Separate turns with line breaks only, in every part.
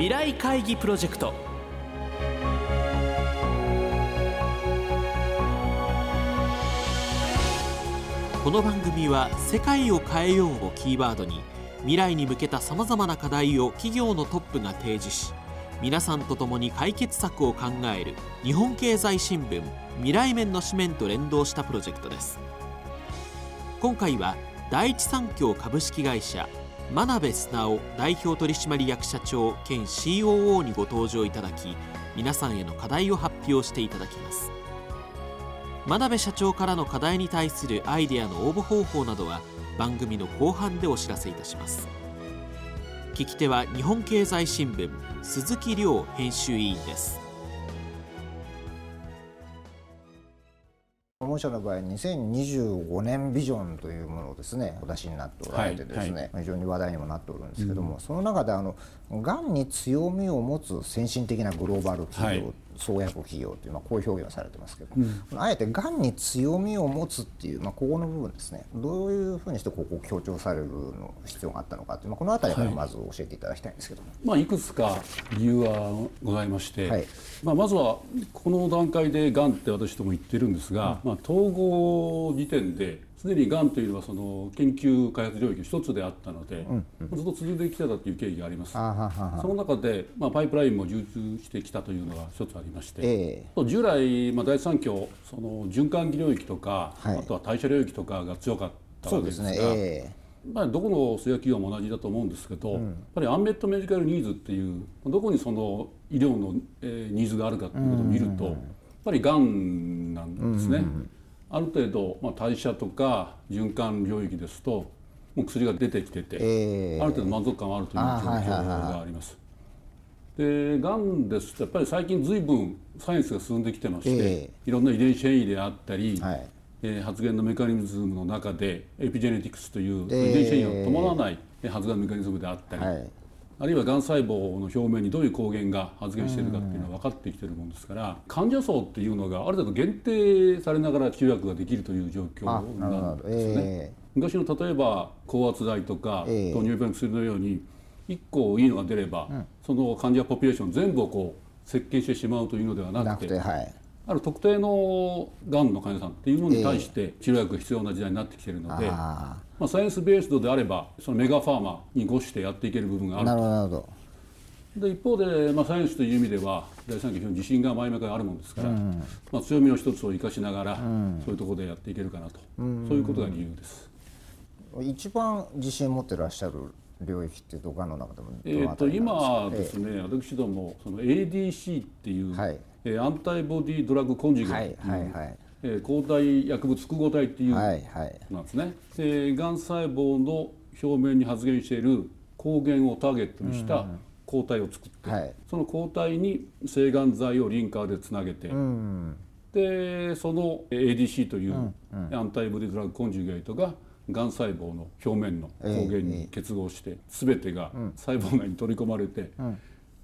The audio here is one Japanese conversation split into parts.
未来会議プロジェクト。この番組は「世界を変えよう」をキーワードに未来に向けたさまざまな課題を企業のトップが提示し皆さんと共に解決策を考える日本経済新聞未来面の紙面と連動したプロジェクトです。今回は第一三共株式会社真鍋素直代表取締役社長兼 COO にご登場いただき皆さんへの課題を発表していただきます。真鍋社長からの課題に対するアイデアの応募方法などは番組の後半でお知らせいたします。聞き手は日本経済新聞鈴木亮編集委員です。
御社の場合2025年ビジョンというものをですねお出しになっておられてですね、非常に話題にもなっておるんですけども、うん、その中であのがんに強みを持つ先進的なグローバル企業、はい創薬企業という、まあ、こういう表現をされてますけど、うん、あえてがんに強みを持つっていう、まあ、ここの部分ですね。どういうふうにしてここを強調されるの必要があったのかという、まあ、この辺りからまず教えていただきたいんですけども、はい
まあ、いくつか理由はございまして、はい、まあ、まずはこの段階でがんって私ども言ってるんですが、うん、まあ、統合時点ですでにがんというのはその研究開発領域一つであったので、ずっと続いてきてたという経緯があります。その中で、まあ、パイプラインも充実してきたというのが一つありまして、えー、従来、まあ、第一三共その循環器領域とか、はい、あとは代謝領域とかが強かったわけですが。まあ、どこの製薬企業も同じだと思うんですけど、うん、やっぱりアンメットメディカルニーズっていうどこにその医療の、えー、ニーズがあるかということを見ると、やっぱりがんなんですね。うんうんうんある程度、まあ、代謝とか循環領域ですともう薬が出てきてて、えー、ある程度満足感はあるという状況があります。でがんですとやっぱり最近ずいぶんサイエンスが進んできてまして、えー、いろんな遺伝子変異であったり、はい、えー、発現のメカニズムの中でエピジェネティクスという遺伝子変異を伴わない発現のメカニズムであったり、はいあるいはがん細胞の表面にどういう抗原が発現しているかっていうのは分かってきてるもんですから患者層っていうのがある程度限定されながら治療薬ができるという状況なんですよね。えー、昔の例えば高圧剤とか、糖尿病の薬のように1個いいのが出れば、うん、その患者ポピュレーション全部をこう設計してしまうというのではなくて。ある特定のがんの患者さんっていうものに対して治療薬が必要な時代になってきているので、まあ、サイエンスベースドであればそのメガファーマにごしてやっていける部分があると。で一方で、まあ、サイエンスという意味では第三期の自信が前々からあるものですから、うん、まあ、強みの一つを生かしながら、うん、そういうところでやっていけるかなと、うん、そういうことが理由です。
一番自信を持ってらっしゃる領域ってどこの中でも
えー、と今ですね、ええ、私どもその ADC っていう、はいえー、アンタイボディドラッグコンジュゲートはいはい。はいえー、抗体薬物複合体っていうなんですね、はいはい、がん細胞の表面に発現している抗原をターゲットにした抗体を作って、はい、その抗体に制がん剤をリンカーでつなげて、うん、でその ADC というアンタイボディドラッグコンジュゲートががん細胞の表面の抗原に結合して、全てが細胞内に取り込まれて、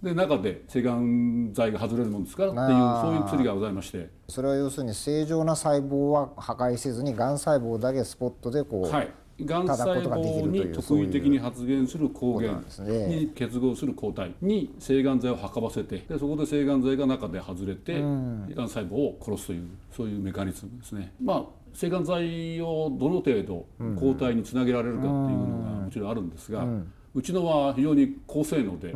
で中で制がん剤が外れるもんですか？らっていうそういう薬がございまして。
それは要するに正常な細胞は破壊せずにがん細胞だけスポットでこう、はい。
がん細胞に特異的に発現する抗原に結合する抗体に制がん剤を運ばせてでそこで制がん剤が中で外れてがん細胞を殺すというそういうメカニズムですね。まあ制がん剤をどの程度抗体につなげられるかっていうのがもちろんあるんですが、うちのは非常に高性能で、い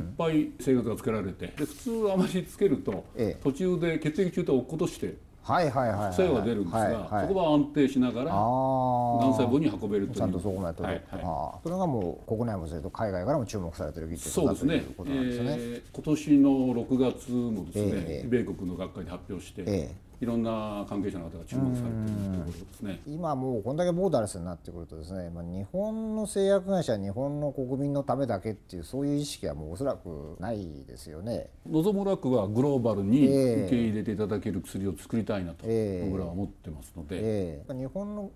っぱい制がんがつけられてで普通あまりつけると、途中で血液中と落っことしてはいはいはい副作用が出るんですが、そこは安定しながらがん細胞に運べるという。
ちゃんとそこまで届く、はいはい、それがもう国内もそれと海外からも注目されてる技術だということなんですね、え
ー、今年の6月もですね、えー、米国の学会で発表して、えーいろんな関係者の方が注目されているところですね。
今もうこんだけボーダレスになってくるとですね、まあ、日本の製薬会社日本の国民のためだけっていうそういう意識はもうおそらくないですよね。
望むらくはグローバルに受け入れていただける薬を作りたいなと僕らは思ってますので、
えー、日本の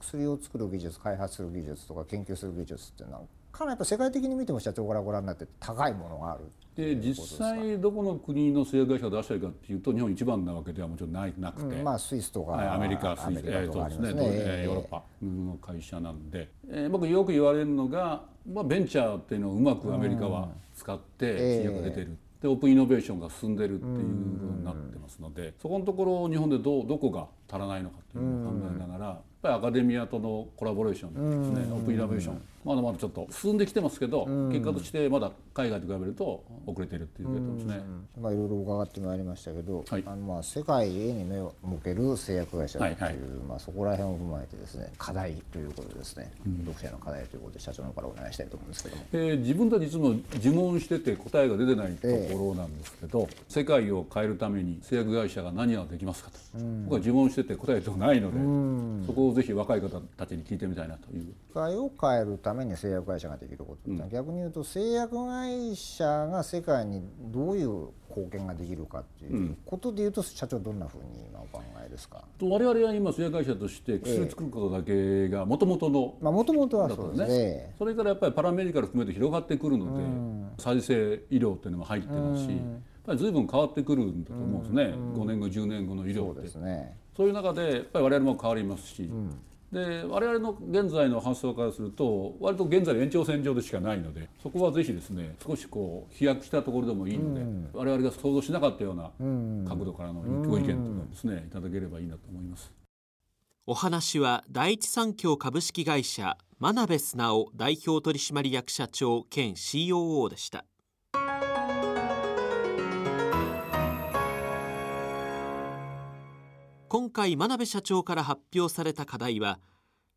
薬を作る技術開発する技術とか研究する技術っていうのはかなりやっぱ世界的に見ても社長からご覧になって高いものがある
で実際どこの国の製薬会社が出してるかっていうと日本一番なわけではもちろんないなくて、うん、
まあスイスとか、
はい、アメリカスイス、えー、そうですね、えー、ヨーロッパの会社なんで、えー、僕よく言われるのが、まあ、ベンチャーっていうのをうまくアメリカは使って製薬が出てる、うん。でオープンイノベーションが進んでるっていうふうになってますのでそこのところ日本でどどこが足らないのかっていうのを考えながらぱりアカデミアとのコラボレーションですね。オープンイノベーション。まだまだちょっと進んできてますけど結果としてまだ海外と比べると遅れてるっていうことですね。
まあいろいろ伺ってまいりましたけど、はい、あのまあ世界へに目を向ける製薬会社という、はいはい、まあそこら辺を踏まえてですね課題ということですね、うん、読者の課題ということで社長の方からお願いしたいと思うんですけども、
えー、自分たちいつも自問してて答えが出てないところなんですけど、えー、世界を変えるために製薬会社が何ができますかと、うん、僕は自問してて答えとないので、うん、そこをぜひ若い方たちに聞いてみたいなという。
世界を変えるために製薬会社ができること、うん、逆に言うと製薬会社が世界にどういう貢献ができるかっていうことでいうと、社長どんなふうに今お考えですか？
我々は今製薬会社として薬作ることだけがもともとの
もともとはそうですね。
それからやっぱりパラメディカル含めて広がってくるので、再生医療っていうのも入ってますし、やっぱり随分変わってくるんだと思うんですね、う5年後10年後の医療って。そうです、ね、そういう中でやっぱり我々も変わりますし、で我々の現在の発想からすると割と現在延長線上でしかないのでそこはぜひですね少しこう飛躍したところでもいいので、うん、我々が想像しなかったような角度からのご意見とかですねいただければいいなと思います。
お話は第一三共株式会社真鍋素直代表取締役社長兼 COO でした。今回真鍋社長から発表された課題は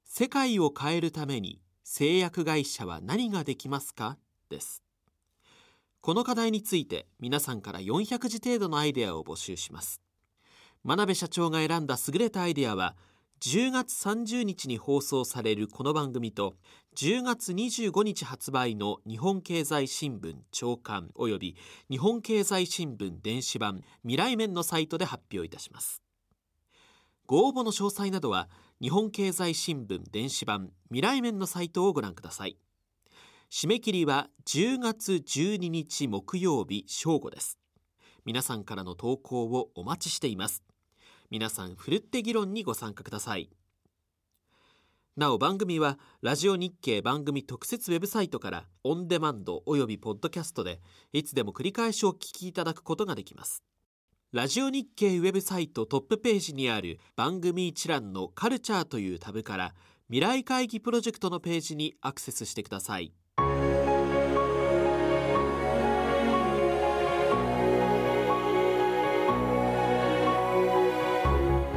世界を変えるために製薬会社は何ができますか？です。この課題について皆さんから400字程度のアイデアを募集します。真鍋社長が選んだ優れたアイデアは10月30日に放送されるこの番組と10月25日発売の日本経済新聞長官及び日本経済新聞電子版未来面のサイトで発表いたします。ご応募の詳細などは日本経済新聞電子版未来面のサイトをご覧ください。締め切りは10月12日木曜日正午です。皆さんからの投稿をお待ちしています。皆さんふるって議論にご参加ください。なお番組はラジオ日経番組特設ウェブサイトからオンデマンドおよびポッドキャストでいつでも繰り返しお聞きいただくことができます。ラジオ日経ウェブサイトトップページにある番組一覧のカルチャーというタブから未来会議プロジェクトのページにアクセスしてください。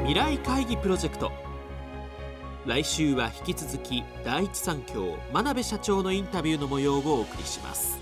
未来会議プロジェクト来週は引き続き第一三共真鍋社長のインタビューの模様をお送りします。